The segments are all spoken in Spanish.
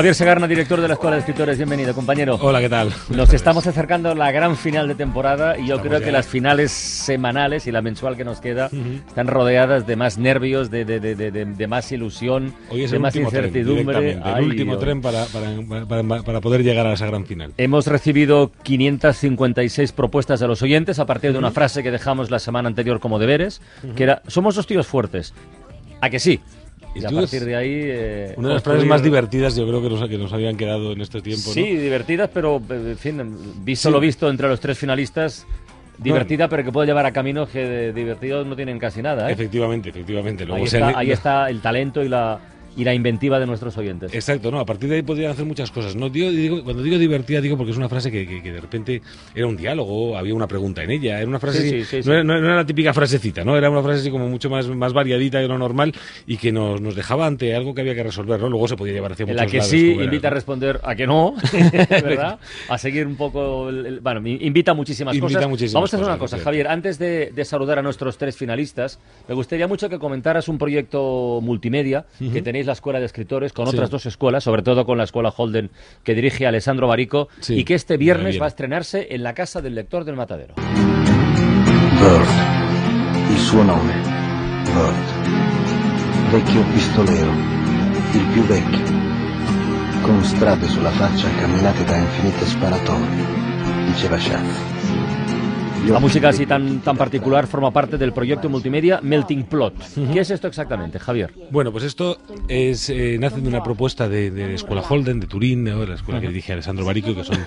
Javier Segarna, director de la Escuela de Escritores, bienvenido, compañero. Hola, ¿qué tal? Nos estamos acercando a la gran final de temporada y yo creo que las finales semanales y la mensual que nos queda están rodeadas de más nervios, de, de, de, de más ilusión, Hoy es de el más incertidumbre. Tren, el Ay, último Dios. tren para, para, para- para poder llegar a esa gran final. Hemos recibido 556 propuestas de los oyentes a partir de una frase que dejamos la semana anterior como deberes, que era, somos dos tíos fuertes. ¿A que sí? Y, a partir de ahí... eh, Una de las frases más divertidas yo creo que nos, que nos habían quedado en este tiempo. ¿no? Sí, divertidas, pero en fin, visto Sí. lo visto entre los tres finalistas, divertida, pero que puede llevar a caminos que divertidos no tienen casi nada. ¿eh? Efectivamente, efectivamente. Luego Ahí, se está, han- ahí está el talento y la, y la inventiva de nuestros oyentes. Exacto, no, a partir de ahí podrían hacer muchas cosas. No, digo, digo- cuando digo divertida, digo porque es una frase que, que- que de repente era un diálogo, había una pregunta en ella, era una frase, Sí, sí, sí, no. Era, no era- la típica frasecita, ¿no? Era una frase así como mucho más, más variadita de lo normal y que nos, nos dejaba ante algo que había que resolver, ¿no? Luego se podía llevar hacia en la que lados, sí invita a responder a que no, ¿verdad? A seguir un poco. el- el- bueno, invita a muchísimas Invita cosas. muchísimas Vamos a hacer cosas, una cosa. Javier. Antes de, de saludar a nuestros tres finalistas, me gustaría mucho que comentaras un proyecto multimedia que tenéis la Escuela de Escritores con Sí. otras dos escuelas, sobre todo con la Escuela Holden que dirige Alessandro Barico, Sí, y que este viernes va a estrenarse en la Casa del Lector del Matadero. Bird, suo nome, Bird, vecchio pistolero, il più vecchio, con strade sulla faccia camminate da infinite sparatorie, diceva La música así tan, tan particular forma parte del proyecto multimedia Melting Plot. ¿Qué es esto exactamente, Javier? Bueno, pues esto es, eh, nace de una propuesta de, de la Escuela Holden, de Turín, de la escuela que dirige Alessandro Barico, que son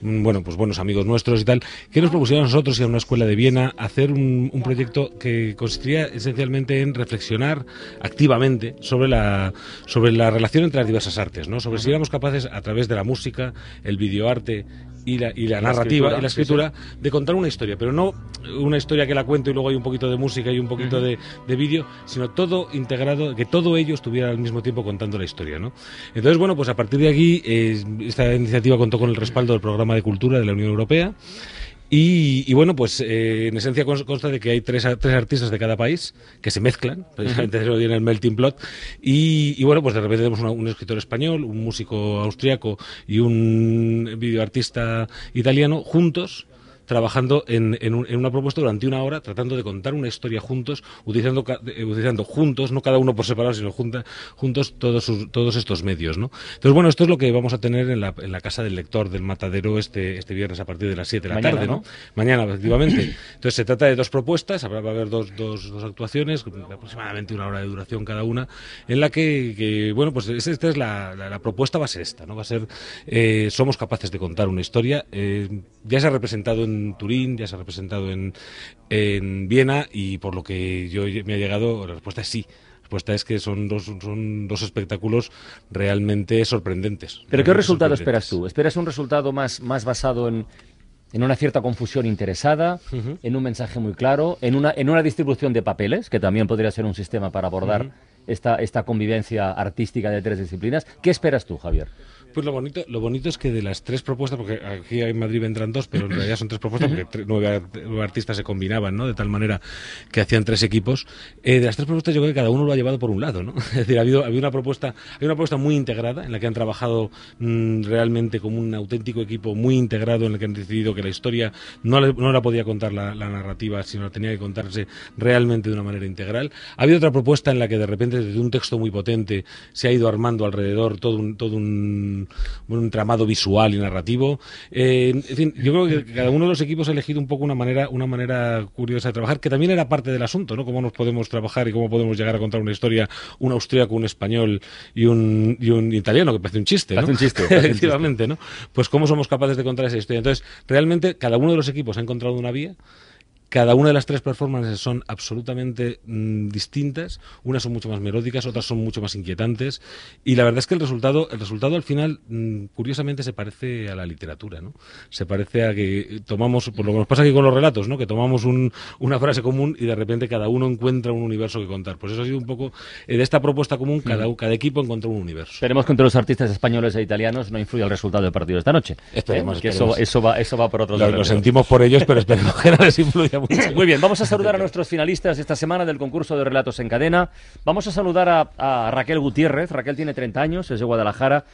mm, bueno, pues buenos amigos nuestros y tal, que nos propusieron a nosotros y a una escuela de Viena hacer un, un proyecto que consistía esencialmente en reflexionar activamente sobre la, sobre la relación entre las diversas artes, ¿no? sobre si éramos capaces, a través de la música, el videoarte y la, y la narrativa y la sí, escritura, de contar una historia, pero no una historia que la cuento y luego hay un poquito de música y un poquito de, de vídeo, sino todo integrado, que todo ello estuviera al mismo tiempo contando la historia, ¿no? Entonces, bueno, pues a partir de aquí, eh, esta iniciativa contó con el respaldo del Programa de Cultura de la Unión Europea. Y, y bueno, pues eh, en esencia cons- consta de que hay tres, tres artistas de cada país que se mezclan, precisamente eso viene el melting plot. Y, y bueno, pues de repente tenemos una- un escritor español, un músico austriaco y un videoartista italiano juntos trabajando en, en un- en una propuesta durante una hora, tratando de contar una historia juntos, utilizando, eh, utilizando juntos, no cada uno por separado, sino junta- juntos todos, sus- todos estos medios. ¿no? Entonces, bueno, esto es lo que vamos a tener en la, en la Casa del Lector del Matadero este, este viernes a partir de las 7 de la Mañana, tarde. ¿no? ¿no? Mañana, efectivamente. Entonces, se trata de dos propuestas, habrá, va a haber dos, dos, dos actuaciones, aproximadamente una hora de duración cada una, en la que, que, bueno, pues es- esta es la, la- la propuesta, va a ser esta, ¿no? Va a ser, eh, somos capaces de contar una historia, eh, ya se ha representado en Turín, ya se ha representado en, en Viena, y por lo que yo me ha llegado, la respuesta es sí. La respuesta es que son dos, son dos espectáculos realmente sorprendentes. ¿Pero qué resultado esperas tú? ¿Esperas un resultado más, más basado en, en una cierta confusión interesada, en un mensaje muy claro, en una, en una distribución de papeles, que también podría ser un sistema para abordar esta, esta convivencia artística de tres disciplinas? ¿Qué esperas tú, Javier? Pues lo bonito, lo bonito es que de las tres propuestas, porque aquí en Madrid vendrán dos, pero en realidad son tres propuestas, porque tre- nueve, art- nueve artistas se combinaban, ¿no? De tal manera que hacían tres equipos. Eh, de las tres propuestas yo creo que cada uno lo ha llevado por un lado, ¿no? Es decir, ha habido, ha habido una propuesta, hay una propuesta muy integrada, en la que han trabajado mm, realmente como un auténtico equipo muy integrado, en el que han decidido que la historia no, la- no la podía contar la, la narrativa, sino tenía que contarse realmente de una manera integral. Ha habido otra propuesta en la que de repente desde un texto muy potente se ha ido armando alrededor todo un, todo un, un entramado visual y narrativo. Eh, en fin, yo creo que cada uno de los equipos ha elegido un poco una manera, una manera curiosa de trabajar, que también era parte del asunto, ¿no? Cómo nos podemos trabajar y cómo podemos llegar a contar una historia, un austríaco, un español y un, y un italiano, que parece un chiste, ¿no? Parece un chiste, parece un chiste. Efectivamente, ¿no? Pues cómo somos capaces de contar esa historia. Entonces, realmente cada uno de los equipos ha encontrado una vía Cada una de las tres performances son absolutamente mm, distintas. Unas son mucho más melódicas, otras son mucho más inquietantes. Y la verdad es que el resultado, el resultado al final, mm, curiosamente, se parece a la literatura, ¿no? Se parece a que tomamos, por lo que nos pasa aquí con los relatos, ¿no? Que tomamos una frase común y de repente cada uno encuentra un universo que contar. Pues eso ha sido un poco de esta propuesta común, cada, cada equipo encontró un universo. Esperemos que entre los artistas españoles e italianos no influya el resultado del partido de esta noche. Esperemos, ¿Eh? que eso, eso, va, eso va por otro lado. Lo, sentimos por ellos, pero esperemos que no les influya mucho. Muy bien, vamos a saludar a nuestros finalistas de esta semana del concurso de relatos en cadena. Vamos a saludar a, Raquel Gutiérrez. Raquel tiene 30 años, es de Guadalajara,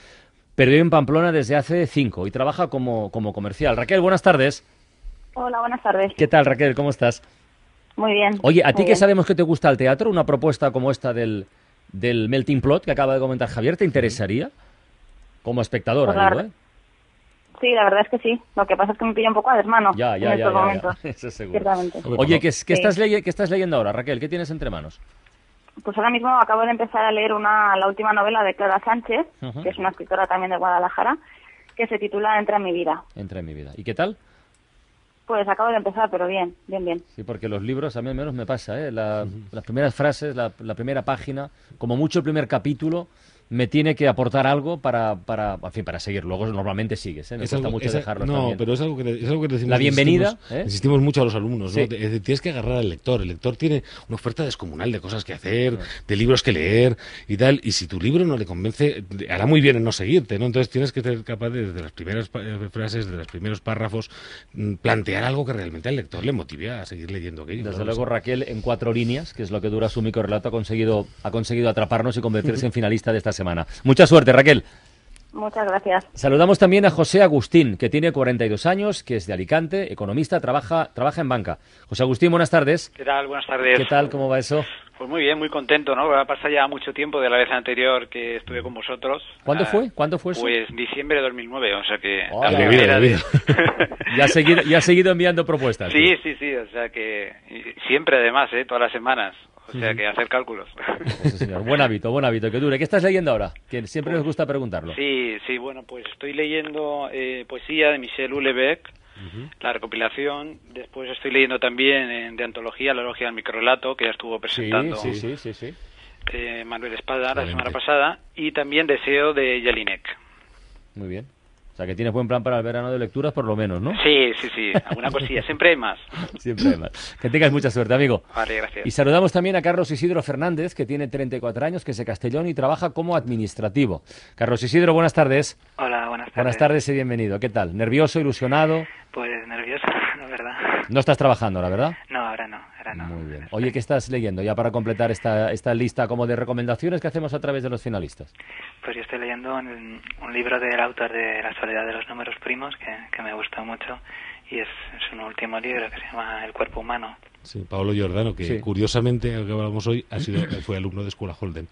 pero vive en Pamplona desde hace 5 y trabaja como, como comercial. Raquel, buenas tardes. Hola, buenas tardes. ¿Qué tal, Raquel? ¿Cómo estás? Muy bien. Oye, ¿a ti que sabemos que te gusta el teatro? Una propuesta como esta del, del Melting Plot que acaba de comentar Javier, ¿te interesaría? Como espectadora, pues digo, ¿eh? Sí, la verdad es que sí. Lo que pasa es que me pilla un poco a desmano ya, ya, en ya, momentos. Eso seguro. Oye, ¿qué, estás ¿qué estás leyendo ahora, Raquel? ¿Qué tienes entre manos? Pues ahora mismo acabo de empezar a leer una, la última novela de Clara Sánchez, que es una escritora también de Guadalajara, que se titula Entra en mi vida. Entra en mi vida. ¿Y qué tal? Pues acabo de empezar, pero bien, bien, bien. Sí, porque los libros a mí al menos me pasa, ¿eh? Las primeras frases, la, primera página, como mucho el primer capítulo, me tiene que aportar algo para, para, en fin, para seguir. Luego normalmente sigues, ¿eh? Me cuesta mucho dejarlo No, pero es algo, que, es algo que decimos. La bienvenida. Insistimos, ¿eh? mucho a los alumnos, ¿no? Tienes que agarrar al lector. El lector tiene una oferta descomunal de cosas que hacer, de libros que leer y tal. Y si tu libro no le convence, hará muy bien en no seguirte, ¿no? Entonces tienes que ser capaz de, desde las primeras eh, frases, de los primeros párrafos, mm, plantear algo que realmente al lector le motive a seguir leyendo aquello. Desde luego, Raquel, en cuatro líneas, que es lo que dura su microrelato, ha conseguido, ha conseguido atraparnos y convertirse en finalista de esta semana. Mucha suerte Raquel. Muchas gracias. Saludamos también a José Agustín, que tiene 42 años, que es de Alicante, economista, trabaja, trabaja en banca. José Agustín, buenas tardes. ¿Qué tal? Buenas tardes. ¿Qué tal? ¿Cómo va eso? Pues muy bien, muy contento, ¿no? Ha pasado ya mucho tiempo de la vez anterior que estuve con vosotros. ¿Cuándo ah, fue? ¿Cuándo fue eso? Pues diciembre de 2009, o sea que... ya, ha seguido, ya ha seguido enviando propuestas. Sí, sí, sí, o sea que siempre además, ¿eh? Todas las semanas. O sea que hacer cálculos. Buen hábito, buen hábito, que dure. ¿Qué estás leyendo ahora? Que siempre nos gusta preguntarlo. Sí, sí, bueno, pues estoy leyendo eh, poesía de Michel Houellebecq, la recopilación. Después estoy leyendo también de antología, la logia del microrelato, que ya estuvo presentando sí, sí, sí, sí, eh, Manuel Espada la semana pasada. Y también Deseo de Jelinek. Muy bien sea, que tienes buen plan para el verano de lecturas, por lo menos, ¿no? Sí, sí, sí. Alguna cosilla. Siempre hay más. Siempre hay más. Que tengas mucha suerte, amigo. Vale, gracias. Y saludamos también a Carlos Isidro Fernández, que tiene 34 años, que es de Castellón y trabaja como administrativo. Carlos Isidro, buenas tardes. Hola, buenas tardes. Buenas tardes y bienvenido. ¿Qué tal? ¿Nervioso, ilusionado? Pues nervioso, la verdad. No estás trabajando, la verdad. No, no. Muy bien. Oye, ¿qué estás leyendo ya para completar esta, esta lista como de recomendaciones que hacemos a través de los finalistas? Pues yo estoy leyendo un, libro del autor de La soledad de los números primos que, que me gusta mucho y es, es, un último libro que se llama El cuerpo humano. Sí, Pablo Giordano, que curiosamente, al que hablamos hoy, ha sido, fue alumno de Escuela Holden.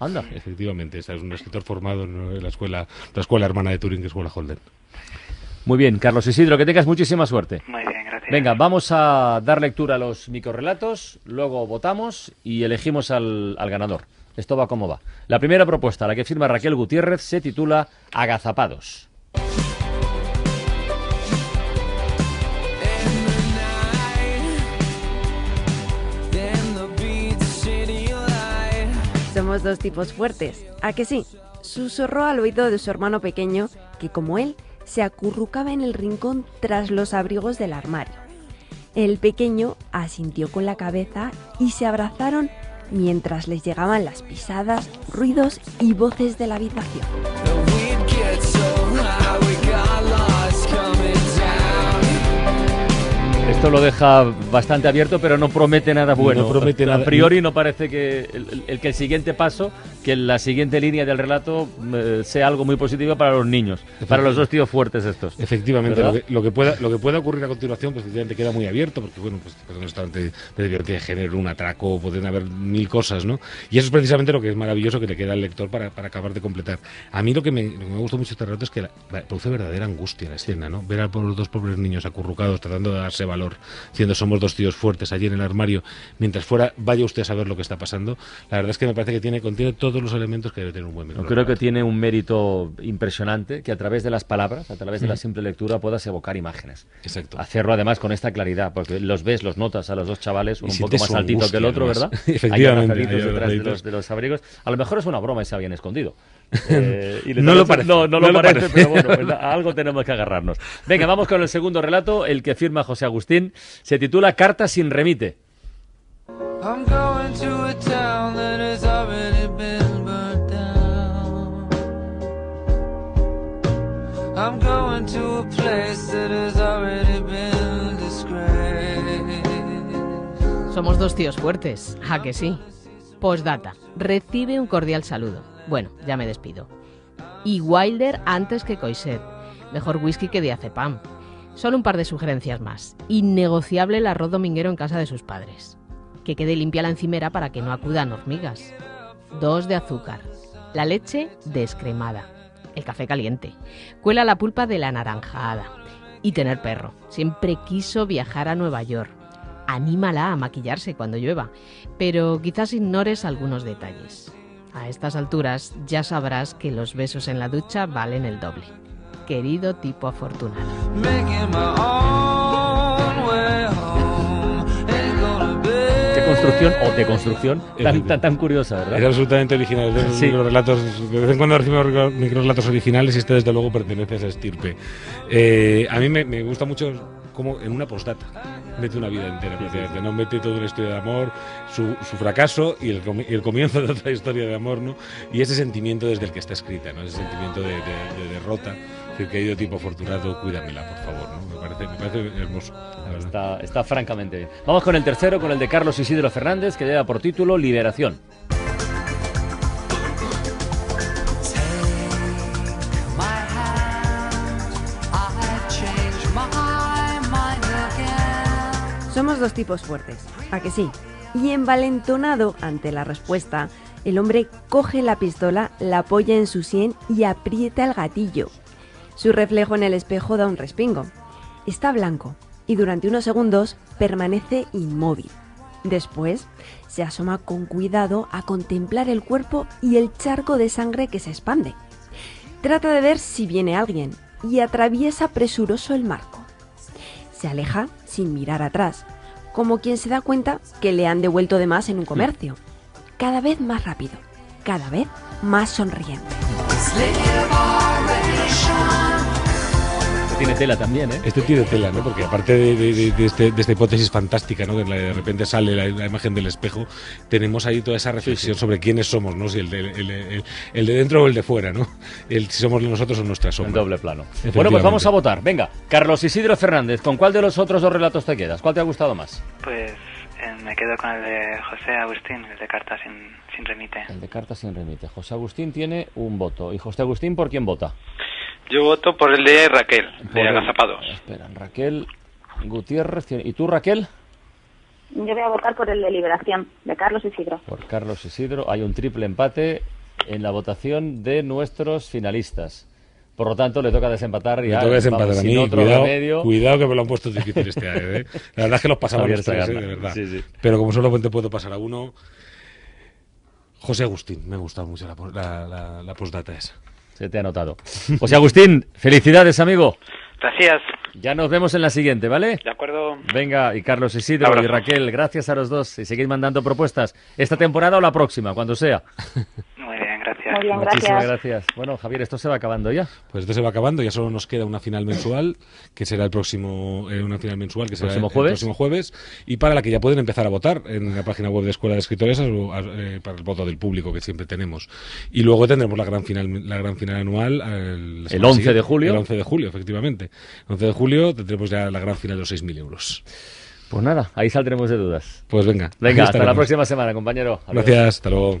Anda. Efectivamente, es un escritor formado en la escuela, la escuela hermana de Turing, que es Escuela Holden. Muy bien, Carlos Isidro, que tengas muchísima suerte. Muy bien, gracias. Venga, vamos a dar lectura a los microrelatos, luego votamos y elegimos al, ganador. Esto va como va. La primera propuesta, la que firma Raquel Gutiérrez, se titula Agazapados. Somos dos tipos fuertes, ¿a que sí? Susurró al oído de su hermano pequeño que, como él, se acurrucaba en el rincón tras los abrigos del armario. El pequeño asintió con la cabeza y se abrazaron mientras les llegaban las pisadas, ruidos y voces de la habitación. Esto lo deja bastante abierto, pero no promete nada bueno. No promete nada. A priori no parece que el, que el siguiente paso, que la siguiente línea del relato eh, sea algo muy positivo para los niños, para los dos tíos fuertes estos. Efectivamente, lo que, pueda lo que pueda ocurrir a continuación, pues efectivamente queda muy abierto, porque bueno, pues, pues de, de, de generar un atraco, pueden haber mil cosas, ¿no? Y eso es precisamente lo que es maravilloso que le queda al lector para, para acabar de completar. A mí lo que me, me gustó mucho este relato es que produce verdadera angustia la escena, ¿no? Ver a los dos pobres niños acurrucados tratando de darse valor, diciendo somos dos tíos fuertes allí en el armario, mientras fuera vaya usted a saber lo que está pasando. La verdad es que me parece que tiene, contiene todos los elementos que debe tener un buen Yo creo que tiene un mérito impresionante que a través de las palabras, a través de la simple lectura, puedas evocar imágenes. Exacto. Hacerlo además con esta claridad, porque los ves, los notas a los dos chavales, uno un poco más altito que el otro, además. ¿verdad? Efectivamente, ahí detrás de los, de los abrigos. A lo mejor es una broma y se habían escondido. Eh, y No lo parece, No, no, no lo lo parece, parece. pero bueno, pues, a algo tenemos que agarrarnos. Venga, vamos con el segundo relato, el que firma José Agustín. Se titula Carta sin remite. I'm going to a town that has already been burnt down. I'm going to a place that has already been disgraced. Somos dos tíos fuertes, ¿a que sí? Postdata. Recibe un cordial saludo. Bueno, ya me despido. Y Wilder antes que Coiset. Mejor whisky que diazepam. Solo un par de sugerencias más. Innegociable el arroz dominguero en casa de sus padres. Que quede limpia la encimera para que no acudan hormigas. Dos de azúcar. La leche descremada. El café caliente. Cuela la pulpa de la naranjada. Y tener perro. Siempre quiso viajar a Nueva York. Anímala a maquillarse cuando llueva, pero quizás ignores algunos detalles. A estas alturas ya sabrás que los besos en la ducha valen el doble. Querido tipo afortunado. Be. Qué construcción o tan, tan, tan curiosa, Es ¿verdad? absolutamente original. De, Sí. microrelatos, de vez en cuando recibimos microrelatos originales y este desde luego pertenece a esa estirpe. Eh, a mí me, me gusta mucho como en una postdata mete una vida entera, no mete toda una historia de amor, su, fracaso y el, el comienzo de otra historia de amor, ¿no? Y ese sentimiento desde el que está escrita, ¿no? Ese sentimiento de, de- de derrota. Decir, querido tipo afortunado, cuídamela, por favor, ¿no? Me parece, me parece hermoso. Está, está francamente bien. Vamos con el tercero, con el de Carlos Isidro Fernández, que lleva por título Liberación. Dos tipos fuertes, ¿a que sí? Y envalentonado ante la respuesta, el hombre coge la pistola, la apoya en su sien y aprieta el gatillo. Su reflejo en el espejo da un respingo. Está blanco y durante unos segundos permanece inmóvil. Después se asoma con cuidado a contemplar el cuerpo y el charco de sangre que se expande. Trata de ver si viene alguien y atraviesa presuroso el marco. Se aleja sin mirar atrás, como quien se da cuenta que le han devuelto de más en un comercio. Cada vez más rápido, cada vez más sonriente. Tiene tela también, ¿eh? Este tiene tela, ¿no? Porque aparte de, de- de- de este- de esta hipótesis fantástica, ¿no? Que de repente sale la, la imagen del espejo, tenemos ahí toda esa reflexión sobre quiénes somos, ¿no? Si el de, el- el- el de dentro o el de fuera, ¿no? El, si somos nosotros o nuestra En sombra. doble plano. Bueno, pues vamos a votar. Venga, Carlos Isidro Fernández, ¿con cuál de los otros dos relatos te quedas? ¿Cuál te ha gustado más? Pues eh, me quedo con el de José Agustín, el de cartas sin, sin remite. El de cartas sin remite. José Agustín tiene un voto. ¿Y José Agustín por quién vota? Yo voto por el de Raquel, Por de el- Agazapados. Espera, Raquel Gutiérrez. ¿Y tú, Raquel? Yo voy a votar por el de Liberación, de Carlos Isidro. Por Carlos Isidro. Hay un triple empate en la votación de nuestros finalistas. Por lo tanto, le toca desempatar y ya, toca desempatar vamos, a mí, otro cuidado, remedio. cuidado que me lo han puesto difícil este año, ¿eh? La verdad es que los pasamos los tres, ¿eh? De verdad. Sí, sí. Pero como solamente puedo pasar a uno, José Agustín, me ha gustado mucho la, pos- la, la- la postdata esa. Se te ha notado. José Agustín, felicidades, amigo. Gracias. Ya nos vemos en la siguiente, ¿vale? De acuerdo. Venga, y Carlos Isidro y Raquel, gracias a los dos. Y seguid mandando propuestas. Esta temporada o la próxima, cuando sea. Bien, Muchísimas gracias. gracias. Bueno, Javier, esto se va acabando ya. Pues esto se va acabando, ya solo nos queda una final mensual, que será el próximo, eh, una final mensual que será ¿Próximo el jueves? próximo jueves, y para la que ya pueden empezar a votar en la página web de Escuela de Escritores eh, para el voto del público que siempre tenemos. Y luego tendremos la gran final, la gran final anual el, la El semana 11 siguiente, de julio. El 11 de julio, efectivamente. El 11 de julio tendremos ya la gran final de los 6.000 euros. Pues nada, ahí saldremos de dudas. Pues venga. Venga, hasta la próxima semana, compañero. Adiós. Gracias, hasta luego.